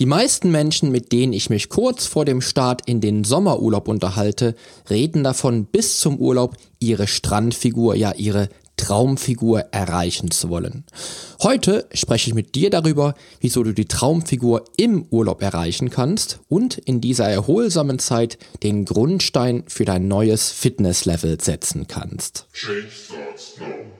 Die meisten Menschen, mit denen ich mich kurz vor dem Start in den Sommerurlaub unterhalte, reden davon, bis zum Urlaub ihre Strandfigur, ja ihre Traumfigur erreichen zu wollen. Heute spreche ich mit dir darüber, wieso du die Traumfigur im Urlaub erreichen kannst und in dieser erholsamen Zeit den Grundstein für dein neues Fitnesslevel setzen kannst. Change starts now.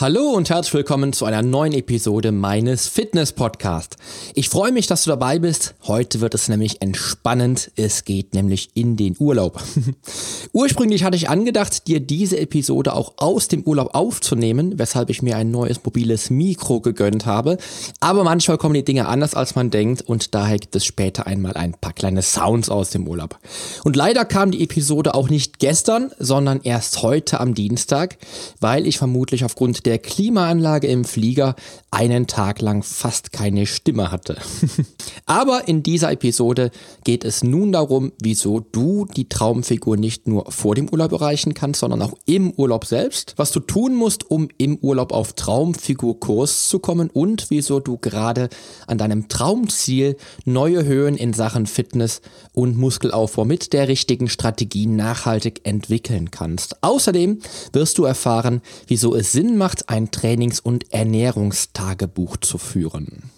Hallo und herzlich willkommen zu einer neuen Episode meines Fitness Podcast. Ich freue mich, dass du dabei bist. Heute wird es nämlich entspannend. Es geht nämlich in den Urlaub. Ursprünglich hatte ich angedacht, dir diese Episode auch aus dem Urlaub aufzunehmen, weshalb ich mir ein neues mobiles Mikro gegönnt habe. Aber manchmal kommen die Dinge anders, als man denkt und daher gibt es später einmal ein paar kleine Sounds aus dem Urlaub. Und leider kam die Episode auch nicht gestern, sondern erst heute am Dienstag, weil ich vermutlich aufgrund der der Klimaanlage im Flieger einen Tag lang fast keine Stimme hatte. Aber in dieser Episode geht es nun darum, wieso du die Traumfigur nicht nur vor dem Urlaub erreichen kannst, sondern auch im Urlaub selbst, was du tun musst, um im Urlaub auf Traumfigurkurs zu kommen und wieso du gerade an deinem Traumziel neue Höhen in Sachen Fitness und Muskelaufbau mit der richtigen Strategie nachhaltig entwickeln kannst. Außerdem wirst du erfahren, wieso es Sinn macht, ein Trainings- und Ernährungstagebuch zu führen.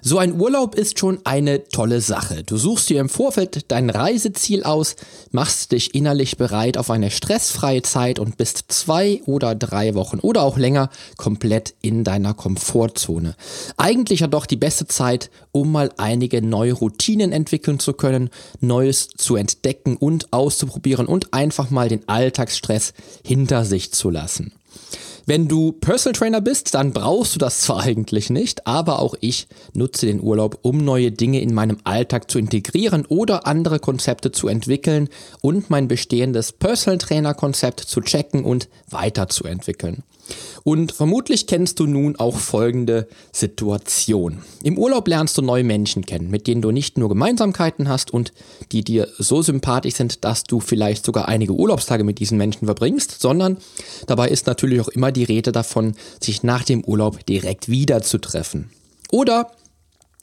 So ein Urlaub ist schon eine tolle Sache. Du suchst dir im Vorfeld dein Reiseziel aus, machst dich innerlich bereit auf eine stressfreie Zeit und bist zwei oder drei Wochen oder auch länger komplett in deiner Komfortzone. Eigentlich ja doch die beste Zeit, um mal einige neue Routinen entwickeln zu können, Neues zu entdecken und auszuprobieren und einfach mal den Alltagsstress hinter sich zu lassen. Wenn du Personal Trainer bist, dann brauchst du das zwar eigentlich nicht, aber auch ich nutze den Urlaub, um neue Dinge in meinem Alltag zu integrieren oder andere Konzepte zu entwickeln und mein bestehendes Personal Trainer Konzept zu checken und weiterzuentwickeln. Und vermutlich kennst du nun auch folgende Situation. Im Urlaub lernst du neue Menschen kennen, mit denen du nicht nur Gemeinsamkeiten hast und die dir so sympathisch sind, dass du vielleicht sogar einige Urlaubstage mit diesen Menschen verbringst, sondern dabei ist natürlich auch immer die Rede davon, sich nach dem Urlaub direkt wieder zu treffen. Oder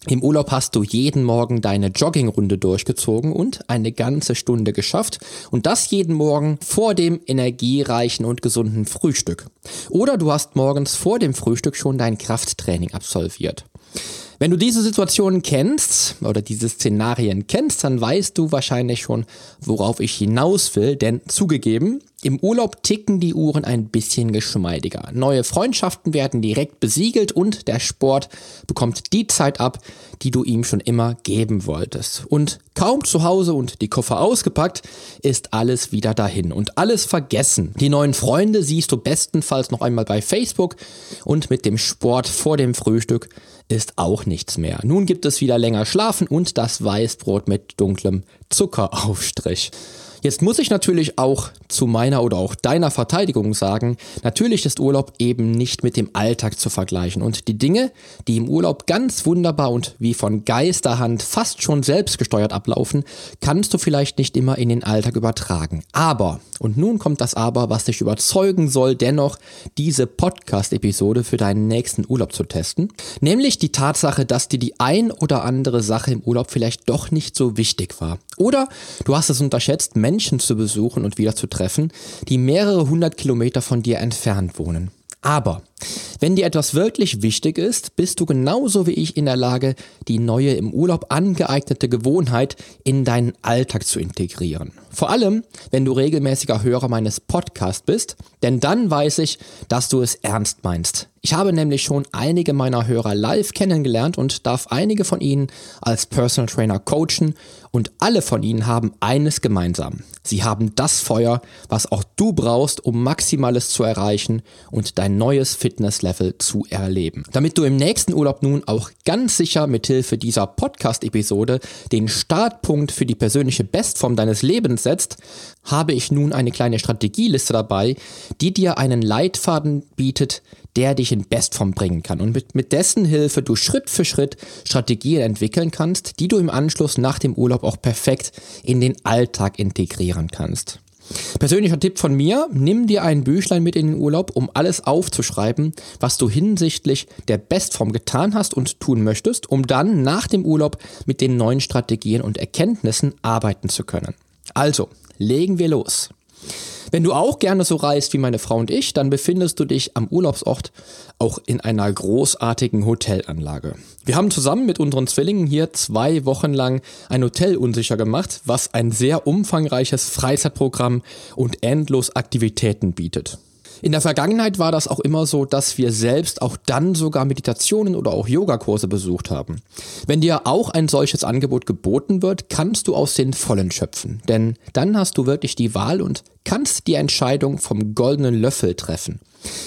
im Urlaub hast du jeden Morgen deine Joggingrunde durchgezogen und eine ganze Stunde geschafft und das jeden Morgen vor dem energiereichen und gesunden Frühstück. Oder du hast morgens vor dem Frühstück schon dein Krafttraining absolviert. Wenn du diese Situationen kennst oder diese Szenarien kennst, dann weißt du wahrscheinlich schon, worauf ich hinaus will, denn zugegeben, im Urlaub ticken die Uhren ein bisschen geschmeidiger. Neue Freundschaften werden direkt besiegelt und der Sport bekommt die Zeit ab, die du ihm schon immer geben wolltest. Und kaum zu Hause und die Koffer ausgepackt, ist alles wieder dahin und alles vergessen. Die neuen Freunde siehst du bestenfalls noch einmal bei Facebook und mit dem Sport vor dem Frühstück ist auch nichts mehr. Nun gibt es wieder länger Schlafen und das Weißbrot mit dunklem Zuckeraufstrich. Jetzt muss ich natürlich auch zu meiner oder auch deiner Verteidigung sagen, natürlich ist Urlaub eben nicht mit dem Alltag zu vergleichen und die Dinge, die im Urlaub ganz wunderbar und wie von Geisterhand fast schon selbstgesteuert ablaufen, kannst du vielleicht nicht immer in den Alltag übertragen. Aber, und nun kommt das Aber, was dich überzeugen soll, dennoch diese Podcast-Episode für deinen nächsten Urlaub zu testen, nämlich die Tatsache, dass dir die ein oder andere Sache im Urlaub vielleicht doch nicht so wichtig war. Oder du hast es unterschätzt, Menschen Menschen zu besuchen und wieder zu treffen, die mehrere hundert Kilometer von dir entfernt wohnen. Aber wenn dir etwas wirklich wichtig ist, bist du genauso wie ich in der Lage, die neue im Urlaub angeeignete Gewohnheit in deinen Alltag zu integrieren. Vor allem, wenn du regelmäßiger Hörer meines Podcasts bist, denn dann weiß ich, dass du es ernst meinst. Ich habe nämlich schon einige meiner Hörer live kennengelernt und darf einige von ihnen als Personal Trainer coachen und alle von ihnen haben eines gemeinsam. Sie haben das Feuer, was auch du brauchst, um Maximales zu erreichen und dein neues Fitnesslevel zu erleben. Damit du im nächsten Urlaub nun auch ganz sicher mithilfe dieser Podcast-Episode den Startpunkt für die persönliche Bestform deines Lebens setzt, habe ich nun eine kleine Strategieliste dabei, die dir einen Leitfaden bietet, der dich in Bestform bringen kann und mit, mit dessen Hilfe du Schritt für Schritt Strategien entwickeln kannst, die du im Anschluss nach dem Urlaub auch perfekt in den Alltag integrieren kannst. Persönlicher Tipp von mir, nimm dir ein Büchlein mit in den Urlaub, um alles aufzuschreiben, was du hinsichtlich der Bestform getan hast und tun möchtest, um dann nach dem Urlaub mit den neuen Strategien und Erkenntnissen arbeiten zu können. Also, legen wir los. Wenn du auch gerne so reist wie meine Frau und ich, dann befindest du dich am Urlaubsort auch in einer großartigen Hotelanlage. Wir haben zusammen mit unseren Zwillingen hier zwei Wochen lang ein Hotel unsicher gemacht, was ein sehr umfangreiches Freizeitprogramm und endlos Aktivitäten bietet. In der Vergangenheit war das auch immer so, dass wir selbst auch dann sogar Meditationen oder auch Yogakurse besucht haben. Wenn dir auch ein solches Angebot geboten wird, kannst du aus den Vollen schöpfen. Denn dann hast du wirklich die Wahl und kannst die Entscheidung vom goldenen Löffel treffen.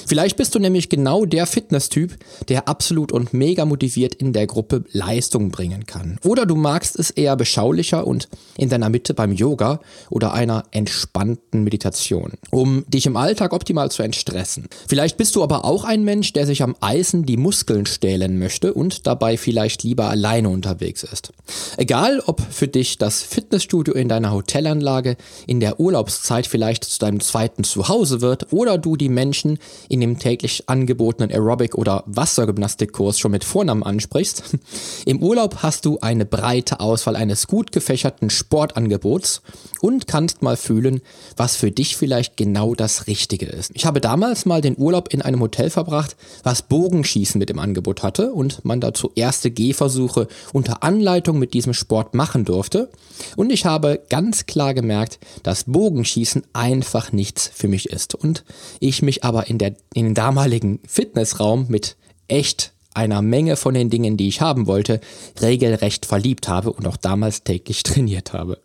Vielleicht bist du nämlich genau der Fitnesstyp, der absolut und mega motiviert in der Gruppe Leistung bringen kann. Oder du magst es eher beschaulicher und in deiner Mitte beim Yoga oder einer entspannten Meditation, um dich im Alltag optimal zu entstressen. Vielleicht bist du aber auch ein Mensch, der sich am Eisen die Muskeln stählen möchte und dabei vielleicht lieber alleine unterwegs ist. Egal, ob für dich das Fitnessstudio in deiner Hotelanlage in der Urlaubszeit vielleicht zu deinem zweiten Zuhause wird oder du die Menschen in dem täglich angebotenen Aerobic- oder Wassergymnastikkurs schon mit Vornamen ansprichst. Im Urlaub hast du eine breite Auswahl eines gut gefächerten Sportangebots und kannst mal fühlen, was für dich vielleicht genau das Richtige ist. Ich habe damals mal den Urlaub in einem Hotel verbracht, was Bogenschießen mit im Angebot hatte und man dazu erste Gehversuche unter Anleitung mit diesem Sport machen durfte. Und ich habe ganz klar gemerkt, dass Bogenschießen einfach nichts für mich ist und ich mich aber in der, in den damaligen Fitnessraum mit echt einer Menge von den Dingen, die ich haben wollte, regelrecht verliebt habe und auch damals täglich trainiert habe.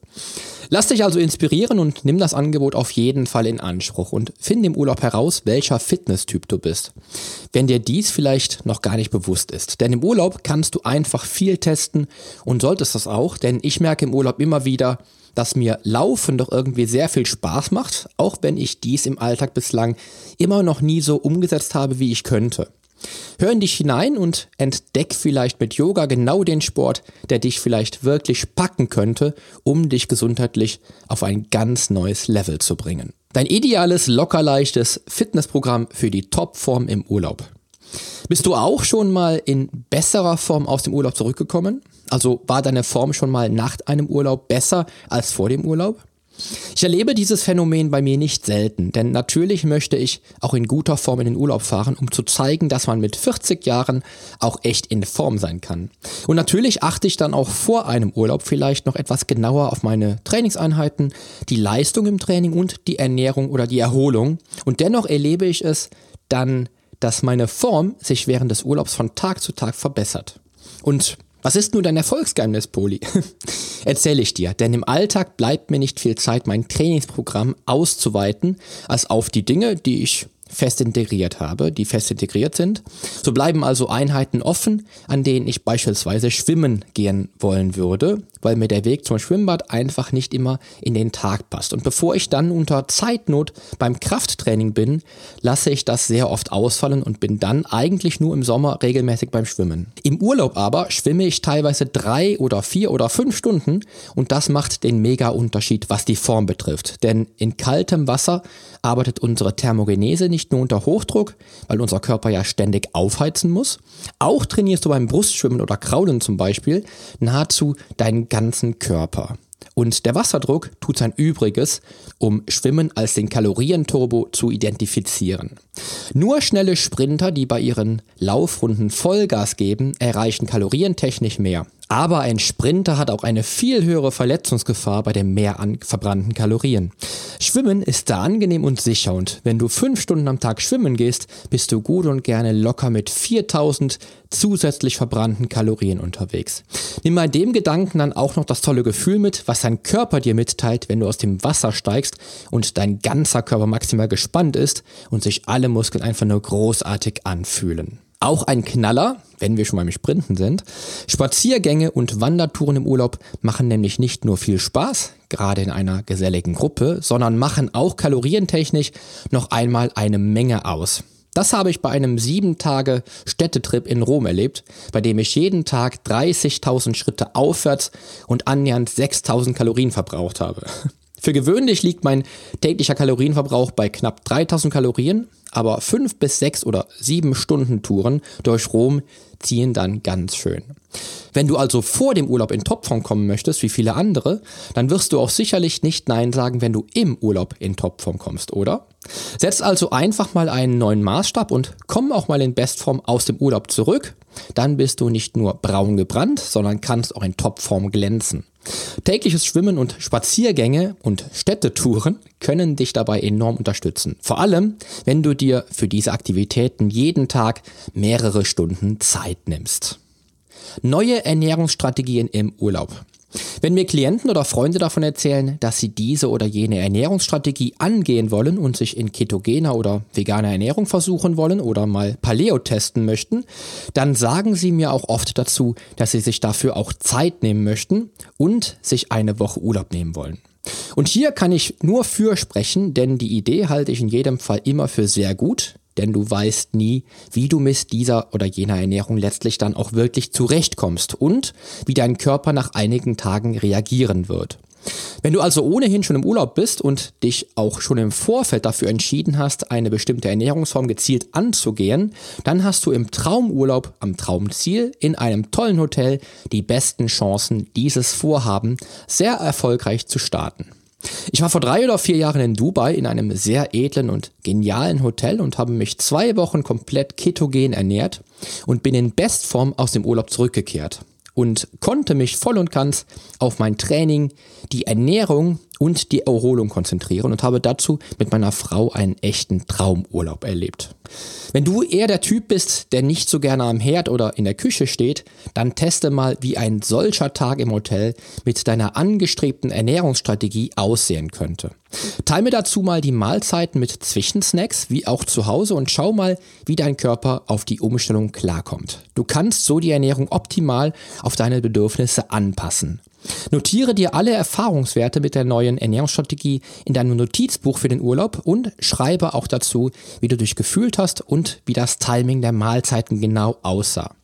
Lass dich also inspirieren und nimm das Angebot auf jeden Fall in Anspruch und finde im Urlaub heraus, welcher Fitnesstyp du bist. Wenn dir dies vielleicht noch gar nicht bewusst ist. Denn im Urlaub kannst du einfach viel testen und solltest das auch, denn ich merke im Urlaub immer wieder, dass mir Laufen doch irgendwie sehr viel Spaß macht, auch wenn ich dies im Alltag bislang immer noch nie so umgesetzt habe, wie ich könnte. Hör in dich hinein und entdeck vielleicht mit Yoga genau den Sport, der dich vielleicht wirklich packen könnte, um dich gesundheitlich auf ein ganz neues Level zu bringen. Dein ideales, lockerleichtes Fitnessprogramm für die Topform im Urlaub. Bist du auch schon mal in besserer Form aus dem Urlaub zurückgekommen? Also war deine Form schon mal nach einem Urlaub besser als vor dem Urlaub? Ich erlebe dieses Phänomen bei mir nicht selten, denn natürlich möchte ich auch in guter Form in den Urlaub fahren, um zu zeigen, dass man mit 40 Jahren auch echt in Form sein kann. Und natürlich achte ich dann auch vor einem Urlaub vielleicht noch etwas genauer auf meine Trainingseinheiten, die Leistung im Training und die Ernährung oder die Erholung. Und dennoch erlebe ich es dann dass meine Form sich während des Urlaubs von Tag zu Tag verbessert. Und was ist nun dein Erfolgsgeheimnis, Poli? Erzähle ich dir, denn im Alltag bleibt mir nicht viel Zeit, mein Trainingsprogramm auszuweiten, als auf die Dinge, die ich fest integriert habe, die fest integriert sind. So bleiben also Einheiten offen, an denen ich beispielsweise schwimmen gehen wollen würde, weil mir der Weg zum Schwimmbad einfach nicht immer in den Tag passt. Und bevor ich dann unter Zeitnot beim Krafttraining bin, lasse ich das sehr oft ausfallen und bin dann eigentlich nur im Sommer regelmäßig beim Schwimmen. Im Urlaub aber schwimme ich teilweise drei oder vier oder fünf Stunden und das macht den mega Unterschied, was die Form betrifft. Denn in kaltem Wasser arbeitet unsere Thermogenese nicht nur unter Hochdruck, weil unser Körper ja ständig aufheizen muss. Auch trainierst du beim Brustschwimmen oder Kraulen zum Beispiel nahezu deinen ganzen Körper. Und der Wasserdruck tut sein Übriges, um Schwimmen als den Kalorienturbo zu identifizieren. Nur schnelle Sprinter, die bei ihren Laufrunden Vollgas geben, erreichen kalorientechnisch mehr. Aber ein Sprinter hat auch eine viel höhere Verletzungsgefahr bei dem Mehr an verbrannten Kalorien. Schwimmen ist da angenehm und sicher und wenn du fünf Stunden am Tag schwimmen gehst, bist du gut und gerne locker mit 4000 zusätzlich verbrannten Kalorien unterwegs. Nimm bei dem Gedanken dann auch noch das tolle Gefühl mit, was dein Körper dir mitteilt, wenn du aus dem Wasser steigst und dein ganzer Körper maximal gespannt ist und sich alle Muskeln einfach nur großartig anfühlen. Auch ein Knaller, wenn wir schon beim Sprinten sind. Spaziergänge und Wandertouren im Urlaub machen nämlich nicht nur viel Spaß, gerade in einer geselligen Gruppe, sondern machen auch kalorientechnisch noch einmal eine Menge aus. Das habe ich bei einem sieben Tage Städtetrip in Rom erlebt, bei dem ich jeden Tag 30.000 Schritte aufwärts und annähernd 6.000 Kalorien verbraucht habe. Für gewöhnlich liegt mein täglicher Kalorienverbrauch bei knapp 3000 Kalorien, aber fünf bis sechs oder sieben Stunden Touren durch Rom ziehen dann ganz schön. Wenn du also vor dem Urlaub in Topform kommen möchtest, wie viele andere, dann wirst du auch sicherlich nicht Nein sagen, wenn du im Urlaub in Topform kommst, oder? Setz also einfach mal einen neuen Maßstab und komm auch mal in Bestform aus dem Urlaub zurück. Dann bist du nicht nur braun gebrannt, sondern kannst auch in Topform glänzen. Tägliches Schwimmen und Spaziergänge und Städtetouren können dich dabei enorm unterstützen. Vor allem, wenn du dir für diese Aktivitäten jeden Tag mehrere Stunden Zeit nimmst. Neue Ernährungsstrategien im Urlaub. Wenn mir Klienten oder Freunde davon erzählen, dass sie diese oder jene Ernährungsstrategie angehen wollen und sich in ketogener oder veganer Ernährung versuchen wollen oder mal Paleo testen möchten, dann sagen sie mir auch oft dazu, dass sie sich dafür auch Zeit nehmen möchten und sich eine Woche Urlaub nehmen wollen. Und hier kann ich nur für sprechen, denn die Idee halte ich in jedem Fall immer für sehr gut denn du weißt nie, wie du mit dieser oder jener Ernährung letztlich dann auch wirklich zurechtkommst und wie dein Körper nach einigen Tagen reagieren wird. Wenn du also ohnehin schon im Urlaub bist und dich auch schon im Vorfeld dafür entschieden hast, eine bestimmte Ernährungsform gezielt anzugehen, dann hast du im Traumurlaub am Traumziel in einem tollen Hotel die besten Chancen, dieses Vorhaben sehr erfolgreich zu starten. Ich war vor drei oder vier Jahren in Dubai in einem sehr edlen und genialen Hotel und habe mich zwei Wochen komplett ketogen ernährt und bin in Bestform aus dem Urlaub zurückgekehrt und konnte mich voll und ganz auf mein Training, die Ernährung und die Erholung konzentrieren und habe dazu mit meiner Frau einen echten Traumurlaub erlebt. Wenn du eher der Typ bist, der nicht so gerne am Herd oder in der Küche steht, dann teste mal, wie ein solcher Tag im Hotel mit deiner angestrebten Ernährungsstrategie aussehen könnte. Teil mir dazu mal die Mahlzeiten mit Zwischensnacks, wie auch zu Hause und schau mal, wie dein Körper auf die Umstellung klarkommt. Du kannst so die Ernährung optimal auf deine Bedürfnisse anpassen. Notiere dir alle Erfahrungswerte mit der neuen Ernährungsstrategie in deinem Notizbuch für den Urlaub und schreibe auch dazu, wie du dich gefühlt hast und wie das Timing der Mahlzeiten genau aussah.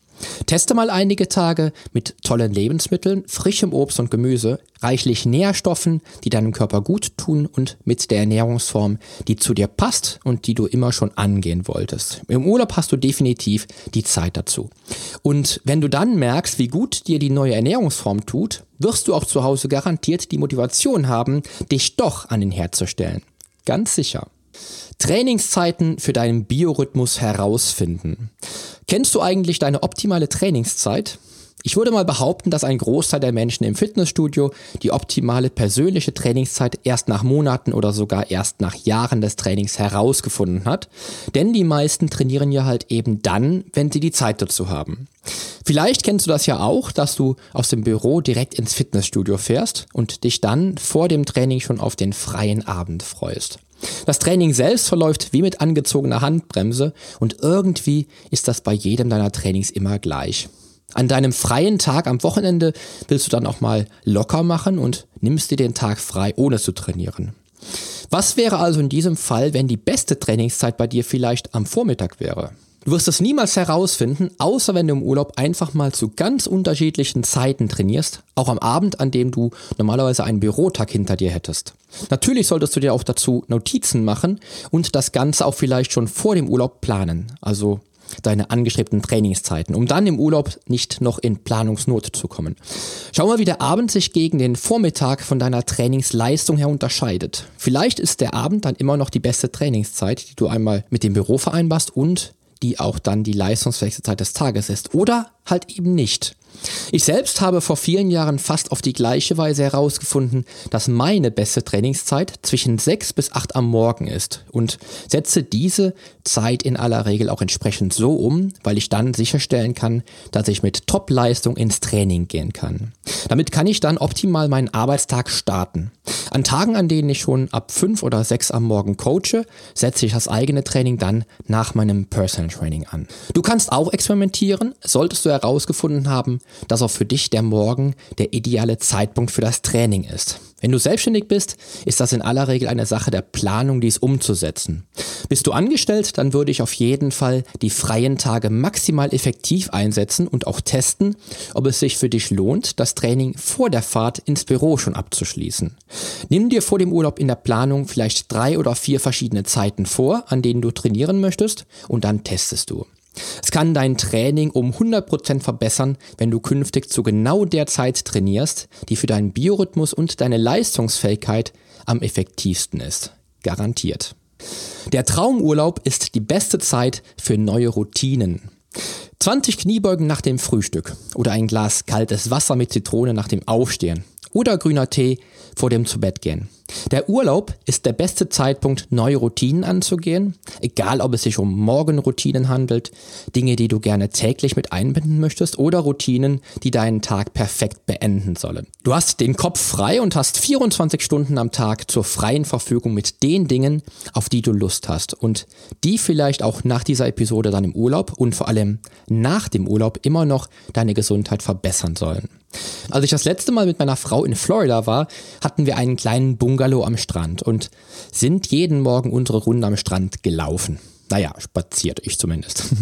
Teste mal einige Tage mit tollen Lebensmitteln, frischem Obst und Gemüse, reichlich Nährstoffen, die deinem Körper gut tun und mit der Ernährungsform, die zu dir passt und die du immer schon angehen wolltest. Im Urlaub hast du definitiv die Zeit dazu. Und wenn du dann merkst, wie gut dir die neue Ernährungsform tut, wirst du auch zu Hause garantiert die Motivation haben, dich doch an den Herd zu stellen. Ganz sicher. Trainingszeiten für deinen Biorhythmus herausfinden. Kennst du eigentlich deine optimale Trainingszeit? Ich würde mal behaupten, dass ein Großteil der Menschen im Fitnessstudio die optimale persönliche Trainingszeit erst nach Monaten oder sogar erst nach Jahren des Trainings herausgefunden hat. Denn die meisten trainieren ja halt eben dann, wenn sie die Zeit dazu haben. Vielleicht kennst du das ja auch, dass du aus dem Büro direkt ins Fitnessstudio fährst und dich dann vor dem Training schon auf den freien Abend freust. Das Training selbst verläuft wie mit angezogener Handbremse und irgendwie ist das bei jedem deiner Trainings immer gleich. An deinem freien Tag am Wochenende willst du dann auch mal locker machen und nimmst dir den Tag frei, ohne zu trainieren. Was wäre also in diesem Fall, wenn die beste Trainingszeit bei dir vielleicht am Vormittag wäre? Du wirst es niemals herausfinden, außer wenn du im Urlaub einfach mal zu ganz unterschiedlichen Zeiten trainierst, auch am Abend, an dem du normalerweise einen Bürotag hinter dir hättest. Natürlich solltest du dir auch dazu Notizen machen und das Ganze auch vielleicht schon vor dem Urlaub planen, also deine angestrebten Trainingszeiten, um dann im Urlaub nicht noch in Planungsnot zu kommen. Schau mal, wie der Abend sich gegen den Vormittag von deiner Trainingsleistung her unterscheidet. Vielleicht ist der Abend dann immer noch die beste Trainingszeit, die du einmal mit dem Büro vereinbarst und die auch dann die leistungsfähigste Zeit des Tages ist. Oder halt eben nicht. Ich selbst habe vor vielen Jahren fast auf die gleiche Weise herausgefunden, dass meine beste Trainingszeit zwischen 6 bis 8 am Morgen ist und setze diese Zeit in aller Regel auch entsprechend so um, weil ich dann sicherstellen kann, dass ich mit Top-Leistung ins Training gehen kann. Damit kann ich dann optimal meinen Arbeitstag starten. An Tagen, an denen ich schon ab 5 oder 6 am Morgen coache, setze ich das eigene Training dann nach meinem Personal Training an. Du kannst auch experimentieren, solltest du herausgefunden haben, dass auch für dich der Morgen der ideale Zeitpunkt für das Training ist. Wenn du selbstständig bist, ist das in aller Regel eine Sache der Planung, dies umzusetzen. Bist du angestellt, dann würde ich auf jeden Fall die freien Tage maximal effektiv einsetzen und auch testen, ob es sich für dich lohnt, das Training vor der Fahrt ins Büro schon abzuschließen. Nimm dir vor dem Urlaub in der Planung vielleicht drei oder vier verschiedene Zeiten vor, an denen du trainieren möchtest und dann testest du. Es kann dein Training um 100% verbessern, wenn du künftig zu genau der Zeit trainierst, die für deinen Biorhythmus und deine Leistungsfähigkeit am effektivsten ist. Garantiert. Der Traumurlaub ist die beste Zeit für neue Routinen. 20 Kniebeugen nach dem Frühstück oder ein Glas kaltes Wasser mit Zitrone nach dem Aufstehen oder grüner Tee vor dem Zubettgehen. Der Urlaub ist der beste Zeitpunkt, neue Routinen anzugehen, egal ob es sich um Morgenroutinen handelt, Dinge, die du gerne täglich mit einbinden möchtest oder Routinen, die deinen Tag perfekt beenden sollen. Du hast den Kopf frei und hast 24 Stunden am Tag zur freien Verfügung mit den Dingen, auf die du Lust hast und die vielleicht auch nach dieser Episode dann im Urlaub und vor allem nach dem Urlaub immer noch deine Gesundheit verbessern sollen. Als ich das letzte Mal mit meiner Frau in Florida war, hatten wir einen kleinen Bungalow am Strand und sind jeden Morgen unsere Runde am Strand gelaufen. Naja, spaziert ich zumindest.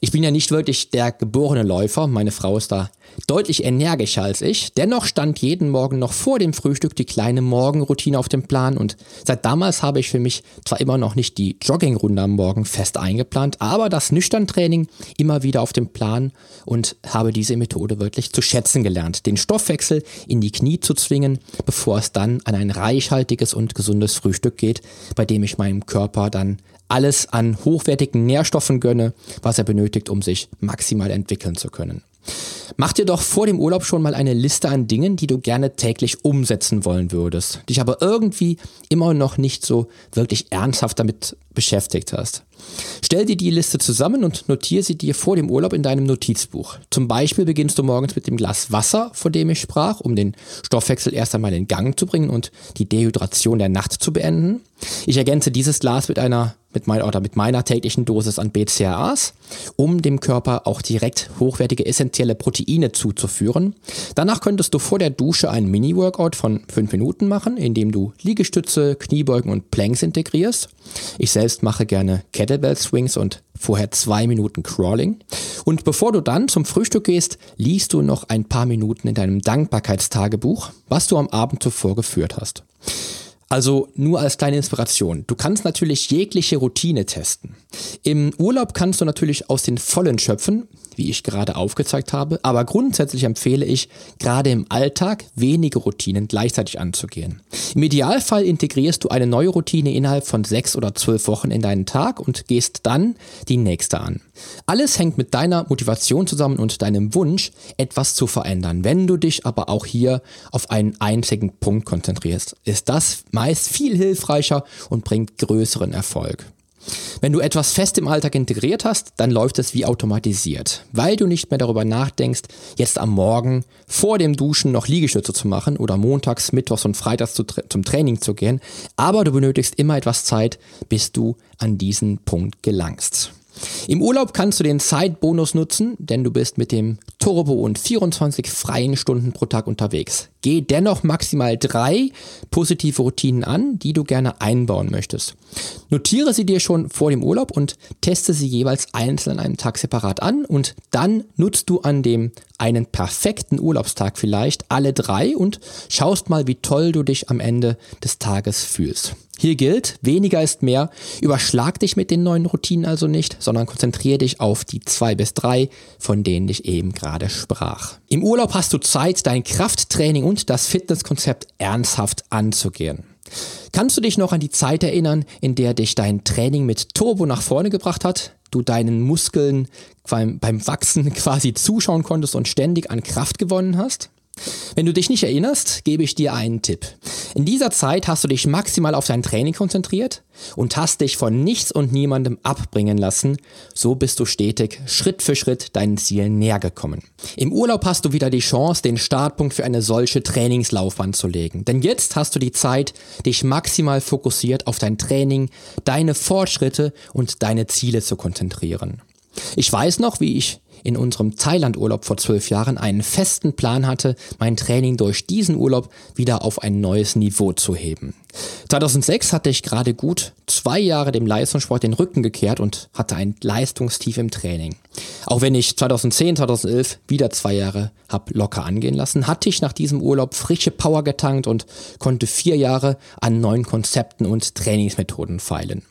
Ich bin ja nicht wirklich der geborene Läufer, meine Frau ist da deutlich energischer als ich. Dennoch stand jeden Morgen noch vor dem Frühstück die kleine Morgenroutine auf dem Plan und seit damals habe ich für mich zwar immer noch nicht die Joggingrunde am Morgen fest eingeplant, aber das Nüchterntraining immer wieder auf dem Plan und habe diese Methode wirklich zu schätzen gelernt, den Stoffwechsel in die Knie zu zwingen, bevor es dann an ein reichhaltiges und gesundes Frühstück geht, bei dem ich meinem Körper dann alles an hochwertigen Nährstoffen gönne, was er benötigt, um sich maximal entwickeln zu können. Mach dir doch vor dem Urlaub schon mal eine Liste an Dingen, die du gerne täglich umsetzen wollen würdest, dich aber irgendwie immer noch nicht so wirklich ernsthaft damit beschäftigt hast. Stell dir die Liste zusammen und notiere sie dir vor dem Urlaub in deinem Notizbuch. Zum Beispiel beginnst du morgens mit dem Glas Wasser, von dem ich sprach, um den Stoffwechsel erst einmal in Gang zu bringen und die Dehydration der Nacht zu beenden. Ich ergänze dieses Glas mit einer mit, mein, oder mit meiner täglichen Dosis an BCAAs, um dem Körper auch direkt hochwertige essentielle Proteine zuzuführen. Danach könntest du vor der Dusche ein Mini-Workout von 5 Minuten machen, indem du Liegestütze, Kniebeugen und Planks integrierst. Ich selbst mache gerne Kettlebell Swings und vorher zwei Minuten Crawling. Und bevor du dann zum Frühstück gehst, liest du noch ein paar Minuten in deinem Dankbarkeitstagebuch, was du am Abend zuvor geführt hast. Also nur als kleine Inspiration. Du kannst natürlich jegliche Routine testen. Im Urlaub kannst du natürlich aus den Vollen schöpfen, wie ich gerade aufgezeigt habe, aber grundsätzlich empfehle ich, gerade im Alltag wenige Routinen gleichzeitig anzugehen. Im Idealfall integrierst du eine neue Routine innerhalb von sechs oder zwölf Wochen in deinen Tag und gehst dann die nächste an. Alles hängt mit deiner Motivation zusammen und deinem Wunsch, etwas zu verändern. Wenn du dich aber auch hier auf einen einzigen Punkt konzentrierst, ist das meist viel hilfreicher und bringt größeren Erfolg. Wenn du etwas fest im Alltag integriert hast, dann läuft es wie automatisiert, weil du nicht mehr darüber nachdenkst, jetzt am Morgen vor dem Duschen noch Liegestütze zu machen oder montags, mittwochs und freitags zu, zum Training zu gehen, aber du benötigst immer etwas Zeit, bis du an diesen Punkt gelangst. Im Urlaub kannst du den Zeitbonus nutzen, denn du bist mit dem Turbo und 24 freien Stunden pro Tag unterwegs. Geh dennoch maximal drei positive Routinen an, die du gerne einbauen möchtest. Notiere sie dir schon vor dem Urlaub und teste sie jeweils einzeln an einem Tag separat an und dann nutzt du an dem einen perfekten Urlaubstag vielleicht alle drei und schaust mal, wie toll du dich am Ende des Tages fühlst. Hier gilt, weniger ist mehr. Überschlag dich mit den neuen Routinen also nicht, sondern konzentriere dich auf die zwei bis drei, von denen ich eben gerade sprach. Im Urlaub hast du Zeit, dein Krafttraining und das Fitnesskonzept ernsthaft anzugehen. Kannst du dich noch an die Zeit erinnern, in der dich dein Training mit Turbo nach vorne gebracht hat? Du deinen Muskeln beim, beim Wachsen quasi zuschauen konntest und ständig an Kraft gewonnen hast? Wenn du dich nicht erinnerst, gebe ich dir einen Tipp. In dieser Zeit hast du dich maximal auf dein Training konzentriert und hast dich von nichts und niemandem abbringen lassen. So bist du stetig Schritt für Schritt deinen Zielen näher gekommen. Im Urlaub hast du wieder die Chance, den Startpunkt für eine solche Trainingslaufbahn zu legen. Denn jetzt hast du die Zeit, dich maximal fokussiert auf dein Training, deine Fortschritte und deine Ziele zu konzentrieren. Ich weiß noch, wie ich in unserem Thailand-Urlaub vor zwölf Jahren einen festen Plan hatte, mein Training durch diesen Urlaub wieder auf ein neues Niveau zu heben. 2006 hatte ich gerade gut zwei Jahre dem Leistungssport den Rücken gekehrt und hatte ein Leistungstief im Training. Auch wenn ich 2010, 2011 wieder zwei Jahre hab locker angehen lassen, hatte ich nach diesem Urlaub frische Power getankt und konnte vier Jahre an neuen Konzepten und Trainingsmethoden feilen.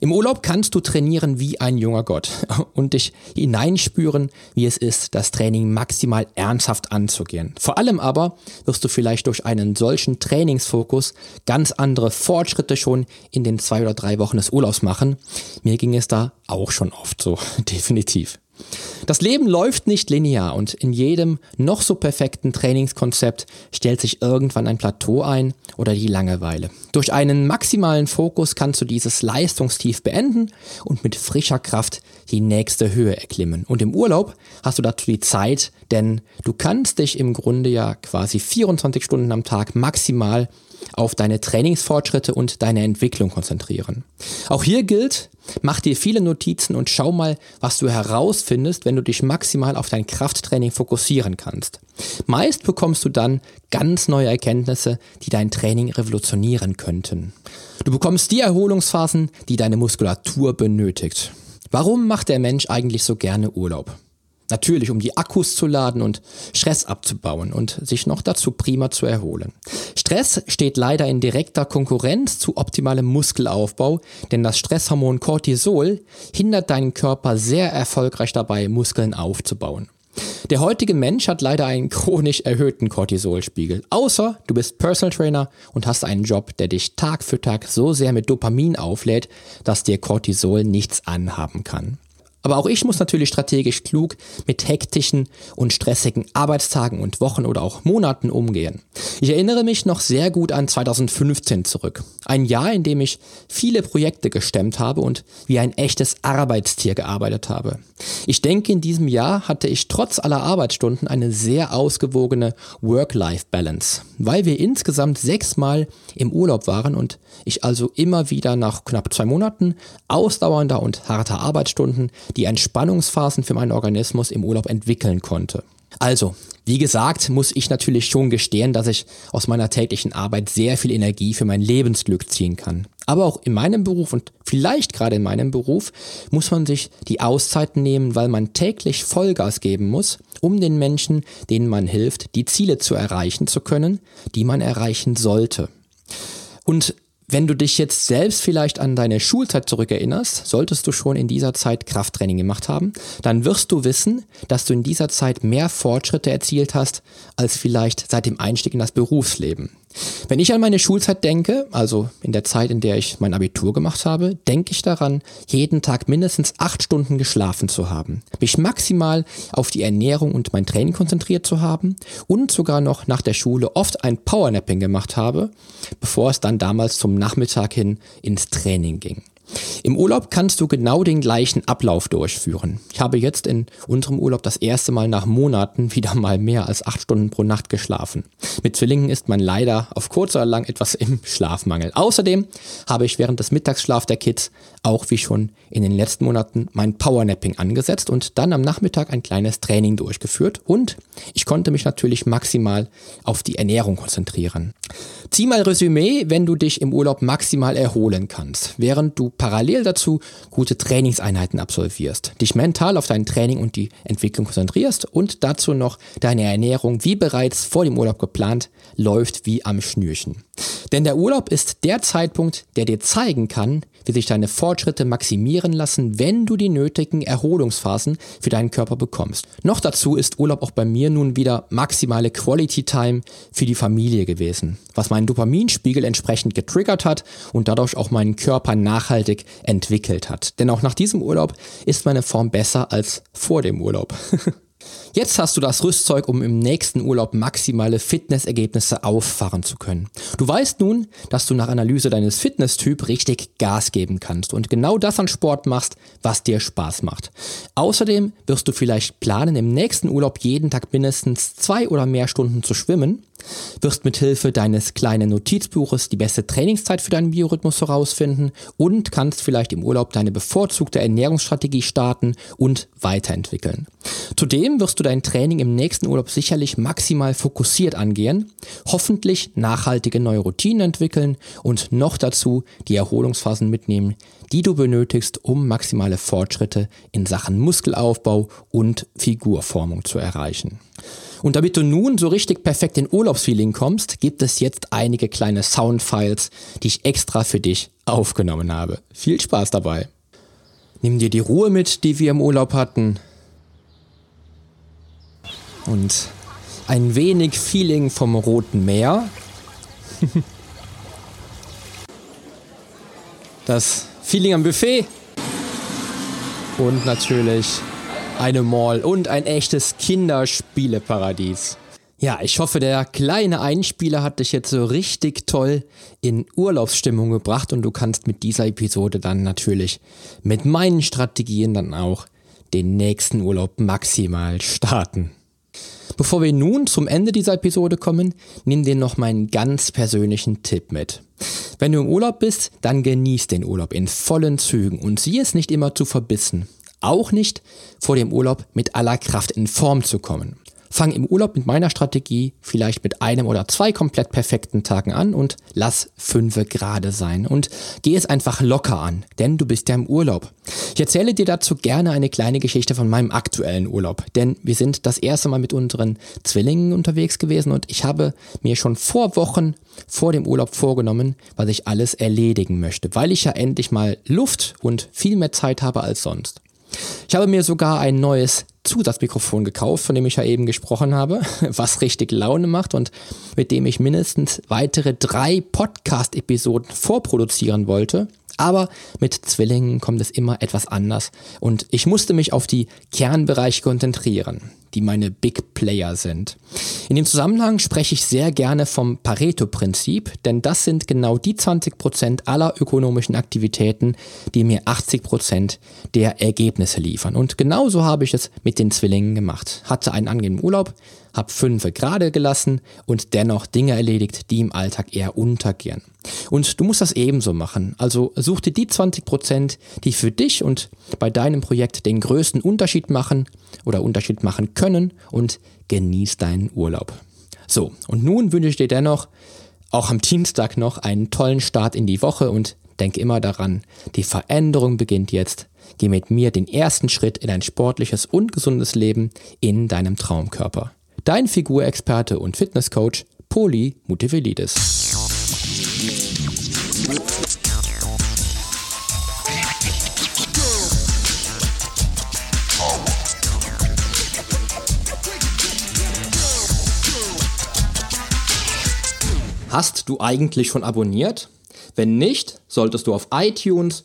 Im Urlaub kannst du trainieren wie ein junger Gott und dich hineinspüren, wie es ist, das Training maximal ernsthaft anzugehen. Vor allem aber wirst du vielleicht durch einen solchen Trainingsfokus ganz andere Fortschritte schon in den zwei oder drei Wochen des Urlaubs machen. Mir ging es da auch schon oft so, definitiv. Das Leben läuft nicht linear und in jedem noch so perfekten Trainingskonzept stellt sich irgendwann ein Plateau ein oder die Langeweile. Durch einen maximalen Fokus kannst du dieses Leistungstief beenden und mit frischer Kraft die nächste Höhe erklimmen. Und im Urlaub hast du dazu die Zeit, denn du kannst dich im Grunde ja quasi 24 Stunden am Tag maximal auf deine Trainingsfortschritte und deine Entwicklung konzentrieren. Auch hier gilt, mach dir viele Notizen und schau mal, was du herausfindest, wenn du dich maximal auf dein Krafttraining fokussieren kannst. Meist bekommst du dann ganz neue Erkenntnisse, die dein Training revolutionieren könnten. Du bekommst die Erholungsphasen, die deine Muskulatur benötigt. Warum macht der Mensch eigentlich so gerne Urlaub? Natürlich, um die Akkus zu laden und Stress abzubauen und sich noch dazu prima zu erholen. Stress steht leider in direkter Konkurrenz zu optimalem Muskelaufbau, denn das Stresshormon Cortisol hindert deinen Körper sehr erfolgreich dabei, Muskeln aufzubauen. Der heutige Mensch hat leider einen chronisch erhöhten Cortisolspiegel. Außer du bist Personal Trainer und hast einen Job, der dich Tag für Tag so sehr mit Dopamin auflädt, dass dir Cortisol nichts anhaben kann. Aber auch ich muss natürlich strategisch klug mit hektischen und stressigen Arbeitstagen und Wochen oder auch Monaten umgehen. Ich erinnere mich noch sehr gut an 2015 zurück. Ein Jahr, in dem ich viele Projekte gestemmt habe und wie ein echtes Arbeitstier gearbeitet habe. Ich denke, in diesem Jahr hatte ich trotz aller Arbeitsstunden eine sehr ausgewogene Work-Life-Balance, weil wir insgesamt sechsmal im Urlaub waren und ich also immer wieder nach knapp zwei Monaten ausdauernder und harter Arbeitsstunden die Entspannungsphasen für meinen Organismus im Urlaub entwickeln konnte. Also, wie gesagt, muss ich natürlich schon gestehen, dass ich aus meiner täglichen Arbeit sehr viel Energie für mein Lebensglück ziehen kann. Aber auch in meinem Beruf und vielleicht gerade in meinem Beruf muss man sich die Auszeiten nehmen, weil man täglich Vollgas geben muss, um den Menschen, denen man hilft, die Ziele zu erreichen zu können, die man erreichen sollte. Und wenn du dich jetzt selbst vielleicht an deine Schulzeit zurückerinnerst, solltest du schon in dieser Zeit Krafttraining gemacht haben, dann wirst du wissen, dass du in dieser Zeit mehr Fortschritte erzielt hast als vielleicht seit dem Einstieg in das Berufsleben. Wenn ich an meine Schulzeit denke, also in der Zeit, in der ich mein Abitur gemacht habe, denke ich daran, jeden Tag mindestens acht Stunden geschlafen zu haben, mich maximal auf die Ernährung und mein Training konzentriert zu haben und sogar noch nach der Schule oft ein Powernapping gemacht habe, bevor es dann damals zum Nachmittag hin ins Training ging. Im Urlaub kannst du genau den gleichen Ablauf durchführen. Ich habe jetzt in unserem Urlaub das erste Mal nach Monaten wieder mal mehr als acht Stunden pro Nacht geschlafen. Mit Zwillingen ist man leider auf kurz oder lang etwas im Schlafmangel. Außerdem habe ich während des Mittagsschlafs der Kids auch wie schon in den letzten Monaten mein Powernapping angesetzt und dann am Nachmittag ein kleines Training durchgeführt und ich konnte mich natürlich maximal auf die Ernährung konzentrieren. Zieh mal Resümee, wenn du dich im Urlaub maximal erholen kannst. Während du parallel dazu gute Trainingseinheiten absolvierst, dich mental auf dein Training und die Entwicklung konzentrierst und dazu noch deine Ernährung, wie bereits vor dem Urlaub geplant, läuft wie am Schnürchen. Denn der Urlaub ist der Zeitpunkt, der dir zeigen kann, wie sich deine Fortschritte maximieren lassen, wenn du die nötigen Erholungsphasen für deinen Körper bekommst. Noch dazu ist Urlaub auch bei mir nun wieder maximale Quality Time für die Familie gewesen, was meinen Dopaminspiegel entsprechend getriggert hat und dadurch auch meinen Körper nachhaltig entwickelt hat. Denn auch nach diesem Urlaub ist meine Form besser als vor dem Urlaub. Jetzt hast du das Rüstzeug, um im nächsten Urlaub maximale Fitnessergebnisse auffahren zu können. Du weißt nun, dass du nach Analyse deines Fitnesstyp richtig Gas geben kannst und genau das an Sport machst, was dir Spaß macht. Außerdem wirst du vielleicht planen, im nächsten Urlaub jeden Tag mindestens zwei oder mehr Stunden zu schwimmen wirst mit Hilfe deines kleinen Notizbuches die beste Trainingszeit für deinen Biorhythmus herausfinden und kannst vielleicht im Urlaub deine bevorzugte Ernährungsstrategie starten und weiterentwickeln. Zudem wirst du dein Training im nächsten Urlaub sicherlich maximal fokussiert angehen, hoffentlich nachhaltige neue Routinen entwickeln und noch dazu die Erholungsphasen mitnehmen, die du benötigst, um maximale Fortschritte in Sachen Muskelaufbau und Figurformung zu erreichen. Und damit du nun so richtig perfekt in Urlaubsfeeling kommst, gibt es jetzt einige kleine Soundfiles, die ich extra für dich aufgenommen habe. Viel Spaß dabei. Nimm dir die Ruhe mit, die wir im Urlaub hatten. Und ein wenig Feeling vom Roten Meer. das Feeling am Buffet. Und natürlich eine Mall und ein echtes Kinderspieleparadies. Ja, ich hoffe, der kleine Einspieler hat dich jetzt so richtig toll in Urlaubsstimmung gebracht und du kannst mit dieser Episode dann natürlich mit meinen Strategien dann auch den nächsten Urlaub maximal starten. Bevor wir nun zum Ende dieser Episode kommen, nimm dir noch meinen ganz persönlichen Tipp mit. Wenn du im Urlaub bist, dann genieß den Urlaub in vollen Zügen und sieh es nicht immer zu verbissen. Auch nicht vor dem Urlaub mit aller Kraft in Form zu kommen. Fang im Urlaub mit meiner Strategie vielleicht mit einem oder zwei komplett perfekten Tagen an und lass fünfe gerade sein und geh es einfach locker an, denn du bist ja im Urlaub. Ich erzähle dir dazu gerne eine kleine Geschichte von meinem aktuellen Urlaub, denn wir sind das erste Mal mit unseren Zwillingen unterwegs gewesen und ich habe mir schon vor Wochen vor dem Urlaub vorgenommen, was ich alles erledigen möchte, weil ich ja endlich mal Luft und viel mehr Zeit habe als sonst. Ich habe mir sogar ein neues Zusatzmikrofon gekauft, von dem ich ja eben gesprochen habe, was richtig Laune macht und mit dem ich mindestens weitere drei Podcast-Episoden vorproduzieren wollte. Aber mit Zwillingen kommt es immer etwas anders und ich musste mich auf die Kernbereiche konzentrieren die meine Big Player sind. In dem Zusammenhang spreche ich sehr gerne vom Pareto-Prinzip, denn das sind genau die 20% aller ökonomischen Aktivitäten, die mir 80% der Ergebnisse liefern. Und genauso habe ich es mit den Zwillingen gemacht. Hatte einen angenehmen Urlaub, habe fünf gerade gelassen und dennoch Dinge erledigt, die im Alltag eher untergehen. Und du musst das ebenso machen. Also such dir die 20 Prozent, die für dich und bei deinem Projekt den größten Unterschied machen oder Unterschied machen können und genieß deinen Urlaub. So, und nun wünsche ich dir dennoch auch am Dienstag noch einen tollen Start in die Woche und denk immer daran, die Veränderung beginnt jetzt. Geh mit mir den ersten Schritt in ein sportliches und gesundes Leben in deinem Traumkörper. Dein Figurexperte und Fitnesscoach Poli Mutevelidis. Hast du eigentlich schon abonniert? Wenn nicht, solltest du auf iTunes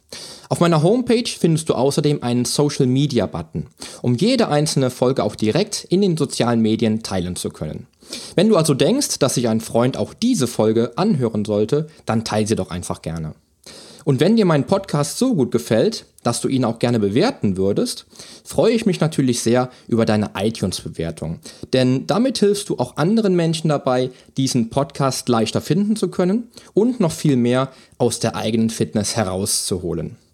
Auf meiner Homepage findest du außerdem einen Social Media Button, um jede einzelne Folge auch direkt in den sozialen Medien teilen zu können. Wenn du also denkst, dass sich ein Freund auch diese Folge anhören sollte, dann teile sie doch einfach gerne. Und wenn dir mein Podcast so gut gefällt, dass du ihn auch gerne bewerten würdest, freue ich mich natürlich sehr über deine iTunes-Bewertung. Denn damit hilfst du auch anderen Menschen dabei, diesen Podcast leichter finden zu können und noch viel mehr aus der eigenen Fitness herauszuholen.